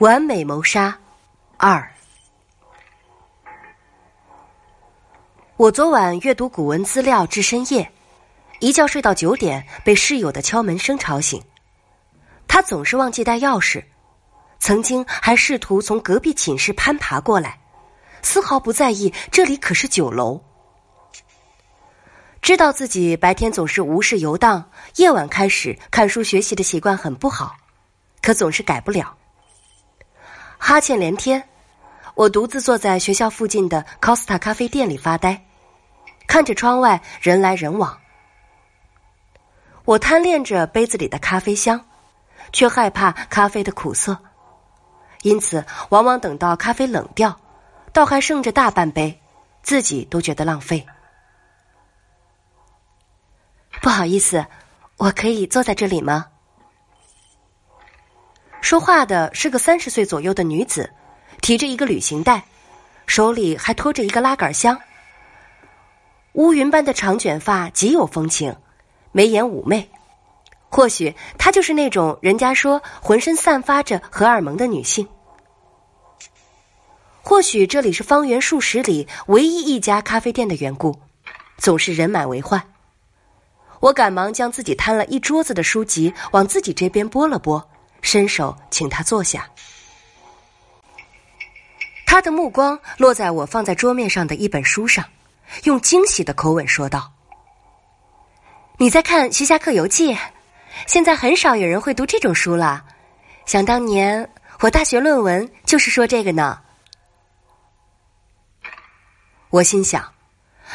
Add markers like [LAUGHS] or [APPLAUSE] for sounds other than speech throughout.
完美谋杀二。我昨晚阅读古文资料至深夜，一觉睡到九点，被室友的敲门声吵醒。他总是忘记带钥匙，曾经还试图从隔壁寝室攀爬过来，丝毫不在意这里可是九楼。知道自己白天总是无事游荡，夜晚开始看书学习的习惯很不好，可总是改不了。哈欠连天，我独自坐在学校附近的 Costa 咖啡店里发呆，看着窗外人来人往。我贪恋着杯子里的咖啡香，却害怕咖啡的苦涩，因此往往等到咖啡冷掉，倒还剩着大半杯，自己都觉得浪费。不好意思，我可以坐在这里吗？说话的是个三十岁左右的女子，提着一个旅行袋，手里还拖着一个拉杆箱。乌云般的长卷发极有风情，眉眼妩媚。或许她就是那种人家说浑身散发着荷尔蒙的女性。或许这里是方圆数十里唯一一家咖啡店的缘故，总是人满为患。我赶忙将自己摊了一桌子的书籍往自己这边拨了拨。伸手请他坐下，他的目光落在我放在桌面上的一本书上，用惊喜的口吻说道：“你在看《徐霞客游记》？现在很少有人会读这种书了。想当年，我大学论文就是说这个呢。”我心想：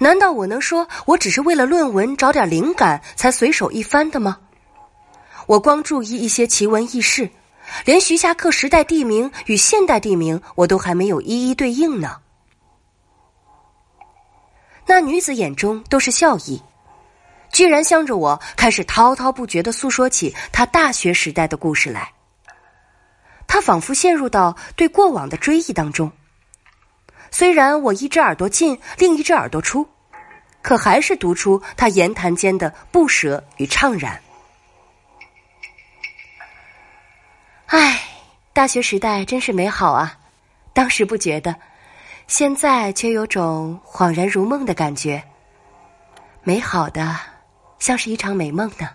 难道我能说我只是为了论文找点灵感才随手一翻的吗？我光注意一些奇闻异事，连徐霞客时代地名与现代地名我都还没有一一对应呢。那女子眼中都是笑意，居然向着我开始滔滔不绝的诉说起她大学时代的故事来。她仿佛陷入到对过往的追忆当中。虽然我一只耳朵进，另一只耳朵出，可还是读出她言谈间的不舍与怅然。唉，大学时代真是美好啊！当时不觉得，现在却有种恍然如梦的感觉。美好的，像是一场美梦呢。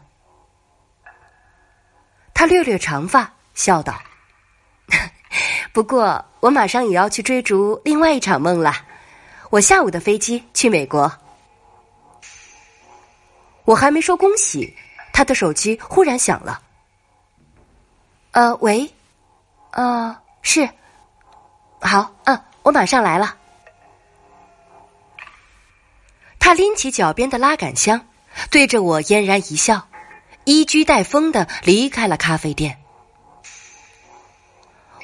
他略略长发，笑道：“ [LAUGHS] 不过，我马上也要去追逐另外一场梦了。我下午的飞机去美国。”我还没说恭喜，他的手机忽然响了。呃，喂，呃，是，好，嗯，我马上来了。他拎起脚边的拉杆箱，对着我嫣然一笑，一居带风的离开了咖啡店。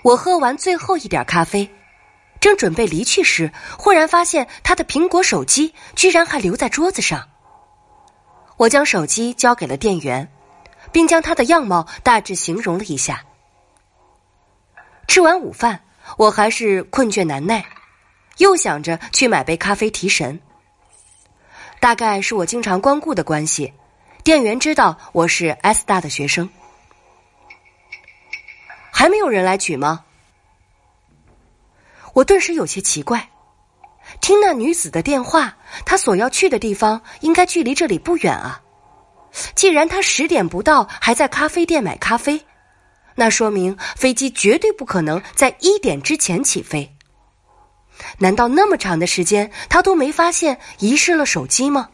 我喝完最后一点咖啡，正准备离去时，忽然发现他的苹果手机居然还留在桌子上。我将手机交给了店员。并将他的样貌大致形容了一下。吃完午饭，我还是困倦难耐，又想着去买杯咖啡提神。大概是我经常光顾的关系，店员知道我是 S 大的学生。还没有人来取吗？我顿时有些奇怪。听那女子的电话，她所要去的地方应该距离这里不远啊。既然他十点不到还在咖啡店买咖啡，那说明飞机绝对不可能在一点之前起飞。难道那么长的时间他都没发现遗失了手机吗？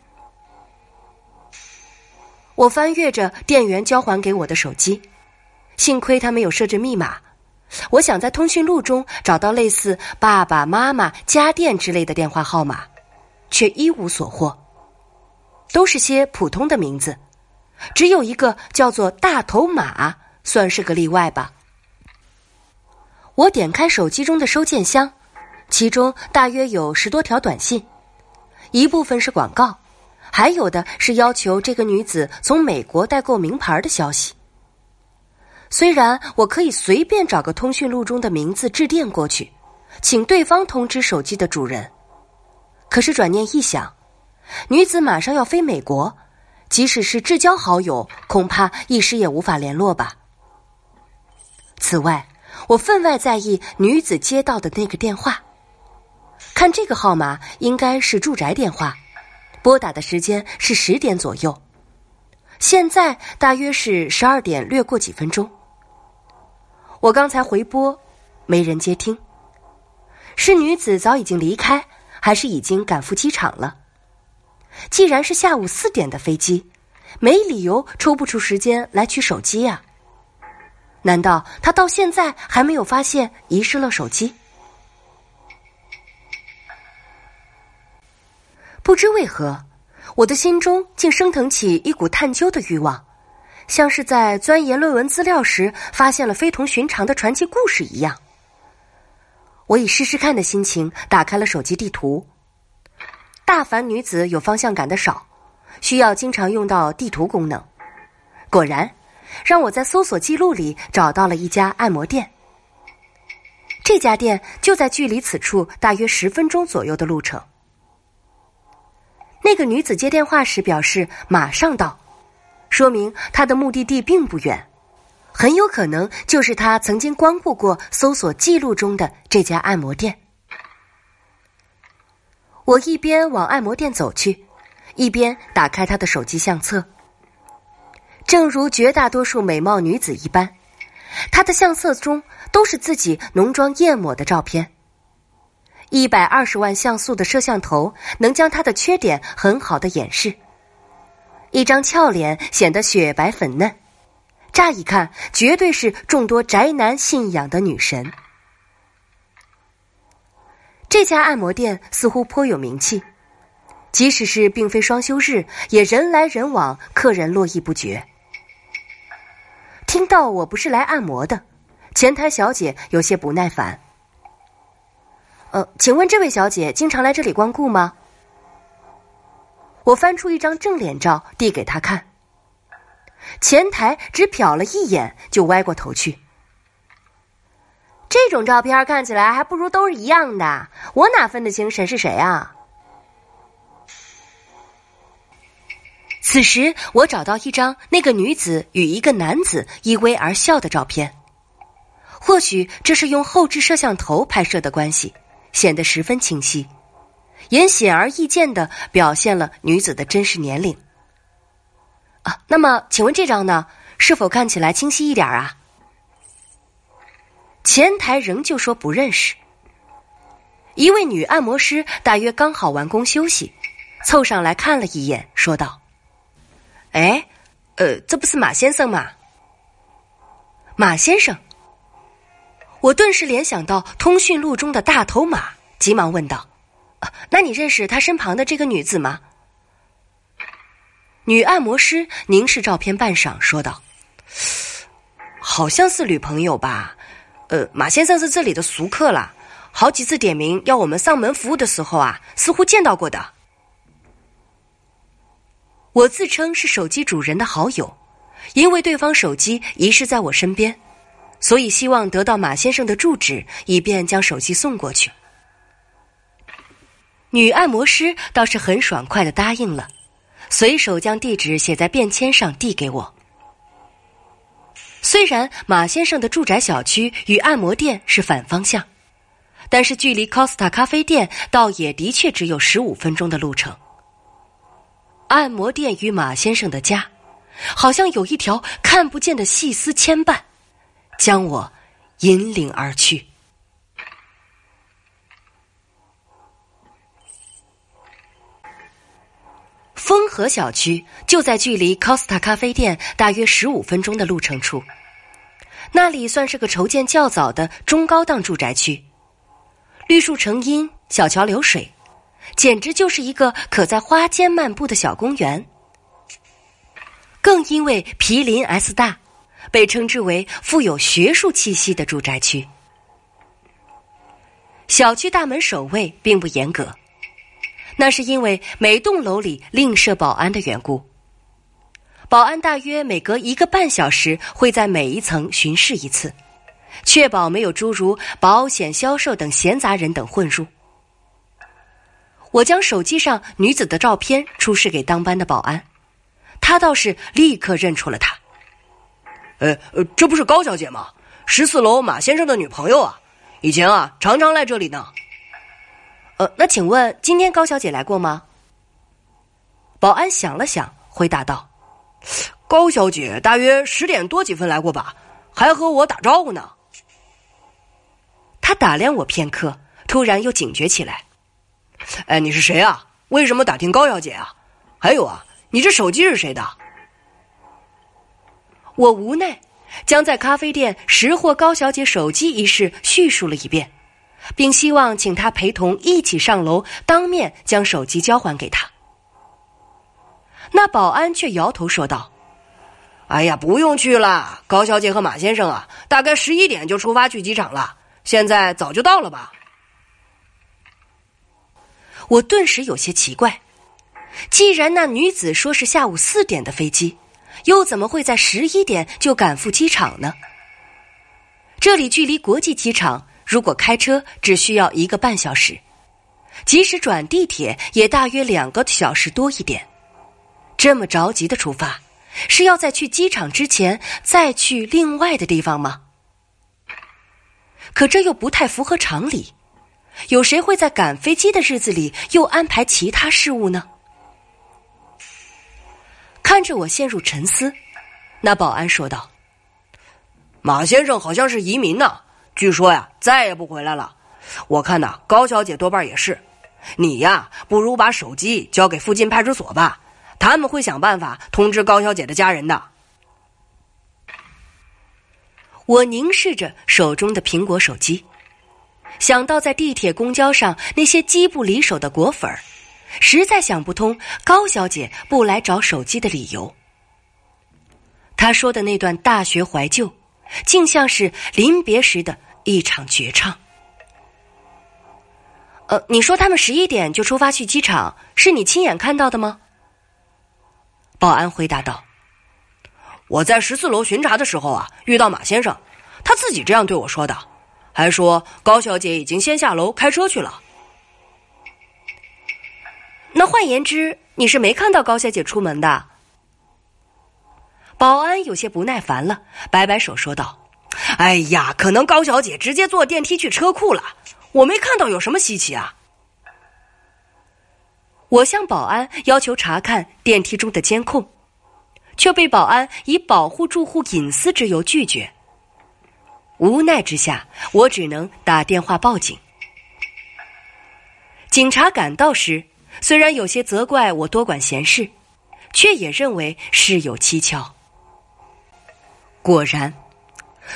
我翻阅着店员交还给我的手机，幸亏他没有设置密码。我想在通讯录中找到类似爸爸妈妈、家电之类的电话号码，却一无所获。都是些普通的名字，只有一个叫做大头马，算是个例外吧。我点开手机中的收件箱，其中大约有十多条短信，一部分是广告，还有的是要求这个女子从美国代购名牌的消息。虽然我可以随便找个通讯录中的名字致电过去，请对方通知手机的主人，可是转念一想。女子马上要飞美国，即使是至交好友，恐怕一时也无法联络吧。此外，我分外在意女子接到的那个电话。看这个号码应该是住宅电话，拨打的时间是十点左右，现在大约是十二点略过几分钟。我刚才回拨，没人接听。是女子早已经离开，还是已经赶赴机场了？既然是下午四点的飞机，没理由抽不出时间来取手机呀。难道他到现在还没有发现遗失了手机？不知为何，我的心中竟升腾起一股探究的欲望，像是在钻研论文资料时发现了非同寻常的传奇故事一样。我以试试看的心情打开了手机地图。大凡女子有方向感的少，需要经常用到地图功能。果然，让我在搜索记录里找到了一家按摩店。这家店就在距离此处大约十分钟左右的路程。那个女子接电话时表示马上到，说明她的目的地并不远，很有可能就是她曾经光顾过搜索记录中的这家按摩店。我一边往按摩店走去，一边打开她的手机相册。正如绝大多数美貌女子一般，她的相册中都是自己浓妆艳抹的照片。一百二十万像素的摄像头能将她的缺点很好的掩饰，一张俏脸显得雪白粉嫩，乍一看绝对是众多宅男信仰的女神。这家按摩店似乎颇有名气，即使是并非双休日，也人来人往，客人络绎不绝。听到我不是来按摩的，前台小姐有些不耐烦。呃，请问这位小姐经常来这里光顾吗？我翻出一张正脸照递给她看，前台只瞟了一眼就歪过头去。这种照片看起来还不如都是一样的，我哪分得清谁是谁啊？此时我找到一张那个女子与一个男子依偎而笑的照片，或许这是用后置摄像头拍摄的关系。显得十分清晰，也显而易见的表现了女子的真实年龄。啊，那么请问这张呢？是否看起来清晰一点啊？前台仍旧说不认识。一位女按摩师大约刚好完工休息，凑上来看了一眼，说道：“哎，呃，这不是马先生吗？马先生。”我顿时联想到通讯录中的大头马，急忙问道：“那你认识他身旁的这个女子吗？”女按摩师凝视照片半晌，说道：“好像是女朋友吧？呃，马先生是这里的熟客了，好几次点名要我们上门服务的时候啊，似乎见到过的。”我自称是手机主人的好友，因为对方手机遗失在我身边。所以希望得到马先生的住址，以便将手机送过去。女按摩师倒是很爽快的答应了，随手将地址写在便签上递给我。虽然马先生的住宅小区与按摩店是反方向，但是距离 Costa 咖啡店倒也的确只有十五分钟的路程。按摩店与马先生的家，好像有一条看不见的细丝牵绊。将我引领而去。丰和小区就在距离 Costa 咖啡店大约十五分钟的路程处，那里算是个筹建较早的中高档住宅区，绿树成荫，小桥流水，简直就是一个可在花间漫步的小公园。更因为毗邻 S 大。被称之为富有学术气息的住宅区。小区大门守卫并不严格，那是因为每栋楼里另设保安的缘故。保安大约每隔一个半小时会在每一层巡视一次，确保没有诸如保险销售等闲杂人等混入。我将手机上女子的照片出示给当班的保安，他倒是立刻认出了她。呃呃，这不是高小姐吗？十四楼马先生的女朋友啊，以前啊常常来这里呢。呃，那请问今天高小姐来过吗？保安想了想，回答道：“高小姐大约十点多几分来过吧，还和我打招呼呢。”他打量我片刻，突然又警觉起来：“哎，你是谁啊？为什么打听高小姐啊？还有啊，你这手机是谁的？”我无奈，将在咖啡店拾获高小姐手机一事叙述了一遍，并希望请他陪同一起上楼，当面将手机交还给他。那保安却摇头说道：“哎呀，不用去了，高小姐和马先生啊，大概十一点就出发去机场了，现在早就到了吧？”我顿时有些奇怪，既然那女子说是下午四点的飞机。又怎么会在十一点就赶赴机场呢？这里距离国际机场，如果开车只需要一个半小时，即使转地铁也大约两个小时多一点。这么着急的出发，是要在去机场之前再去另外的地方吗？可这又不太符合常理。有谁会在赶飞机的日子里又安排其他事务呢？看着我陷入沉思，那保安说道：“马先生好像是移民呢，据说呀再也不回来了。我看呐，高小姐多半也是。你呀，不如把手机交给附近派出所吧，他们会想办法通知高小姐的家人的。”我凝视着手中的苹果手机，想到在地铁、公交上那些机不离手的果粉儿。实在想不通高小姐不来找手机的理由。她说的那段大学怀旧，竟像是临别时的一场绝唱。呃，你说他们十一点就出发去机场，是你亲眼看到的吗？保安回答道：“我在十四楼巡查的时候啊，遇到马先生，他自己这样对我说的，还说高小姐已经先下楼开车去了。”那换言之，你是没看到高小姐出门的。保安有些不耐烦了，摆摆手说道：“哎呀，可能高小姐直接坐电梯去车库了，我没看到有什么稀奇啊。”我向保安要求查看电梯中的监控，却被保安以保护住户隐私之由拒绝。无奈之下，我只能打电话报警。警察赶到时。虽然有些责怪我多管闲事，却也认为事有蹊跷。果然，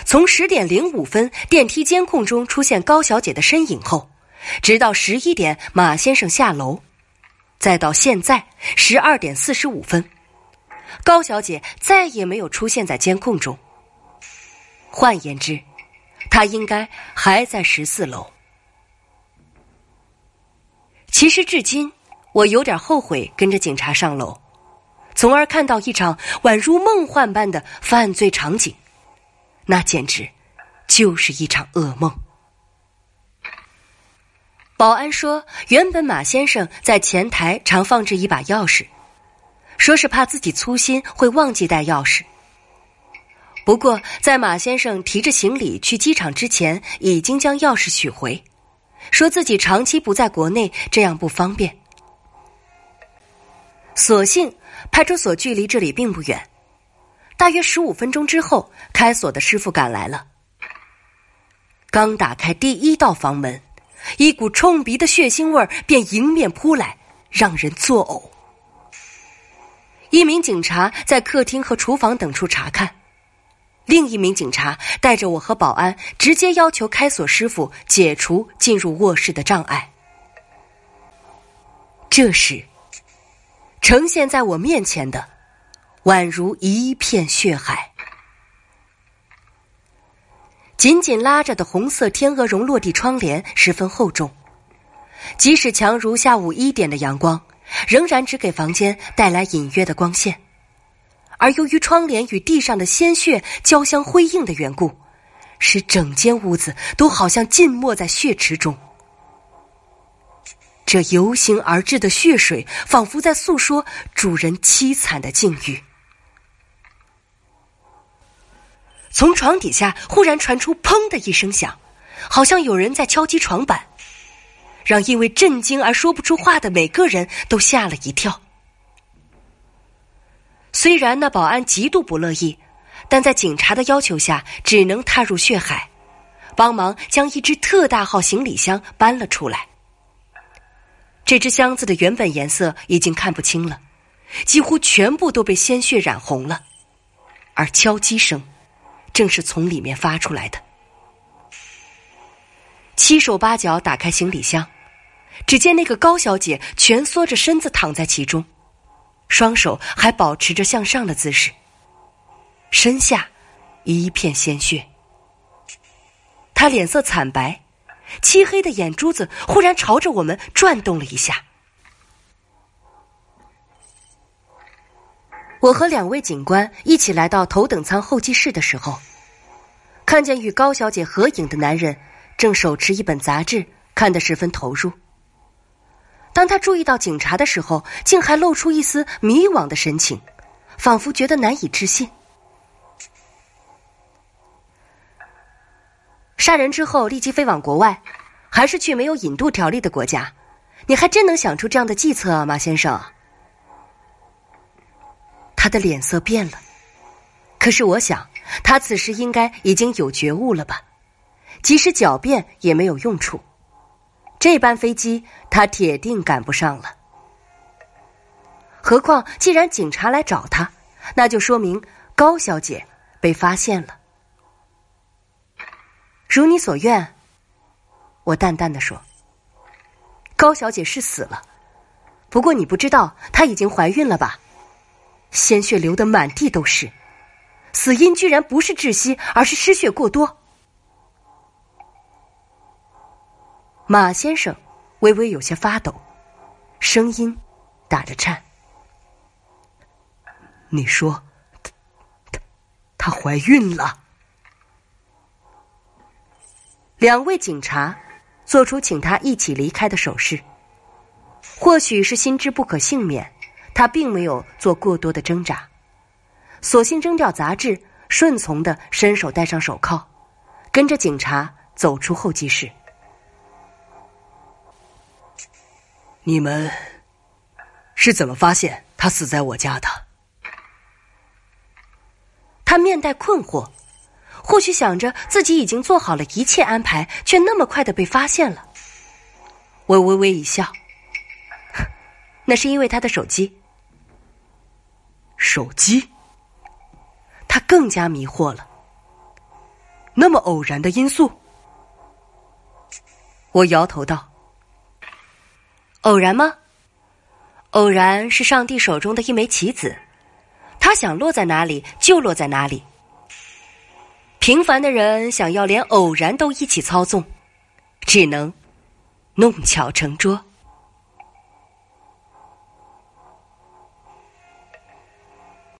从十点零五分电梯监控中出现高小姐的身影后，直到十一点马先生下楼，再到现在十二点四十五分，高小姐再也没有出现在监控中。换言之，她应该还在十四楼。其实至今。我有点后悔跟着警察上楼，从而看到一场宛如梦幻般的犯罪场景，那简直就是一场噩梦。保安说，原本马先生在前台常放置一把钥匙，说是怕自己粗心会忘记带钥匙。不过，在马先生提着行李去机场之前，已经将钥匙取回，说自己长期不在国内，这样不方便。所幸派出所距离这里并不远，大约十五分钟之后，开锁的师傅赶来了。刚打开第一道房门，一股冲鼻的血腥味儿便迎面扑来，让人作呕。一名警察在客厅和厨房等处查看，另一名警察带着我和保安，直接要求开锁师傅解除进入卧室的障碍。这时。呈现在我面前的，宛如一片血海。紧紧拉着的红色天鹅绒落地窗帘十分厚重，即使强如下午一点的阳光，仍然只给房间带来隐约的光线。而由于窗帘与地上的鲜血交相辉映的缘故，使整间屋子都好像浸没在血池中。这由形而至的血水，仿佛在诉说主人凄惨的境遇。从床底下忽然传出“砰”的一声响，好像有人在敲击床板，让因为震惊而说不出话的每个人都吓了一跳。虽然那保安极度不乐意，但在警察的要求下，只能踏入血海，帮忙将一只特大号行李箱搬了出来。这只箱子的原本颜色已经看不清了，几乎全部都被鲜血染红了，而敲击声。正是从里面发出来的。七手八脚打开行李箱，只见那个高小姐蜷缩着身子躺在其中，双手还保持着向上的姿势，身下一片鲜血。她脸色惨白，漆黑的眼珠子忽然朝着我们转动了一下。我和两位警官一起来到头等舱候机室的时候，看见与高小姐合影的男人正手持一本杂志，看得十分投入。当他注意到警察的时候，竟还露出一丝迷惘的神情，仿佛觉得难以置信。杀人之后立即飞往国外，还是去没有引渡条例的国家？你还真能想出这样的计策啊，马先生！他的脸色变了，可是我想，他此时应该已经有觉悟了吧？即使狡辩也没有用处，这班飞机他铁定赶不上了。何况，既然警察来找他，那就说明高小姐被发现了。如你所愿，我淡淡的说：“高小姐是死了，不过你不知道她已经怀孕了吧？”鲜血流得满地都是，死因居然不是窒息，而是失血过多。马先生微微有些发抖，声音打着颤：“你说，她她她怀孕了？”两位警察做出请他一起离开的手势，或许是心知不可幸免。他并没有做过多的挣扎，索性扔掉杂志，顺从的伸手戴上手铐，跟着警察走出候机室。你们是怎么发现他死在我家的？他面带困惑，或许想着自己已经做好了一切安排，却那么快的被发现了。我微微一笑，[LAUGHS] 那是因为他的手机。手机，他更加迷惑了。那么偶然的因素，我摇头道：“偶然吗？偶然是上帝手中的一枚棋子，他想落在哪里就落在哪里。平凡的人想要连偶然都一起操纵，只能弄巧成拙。”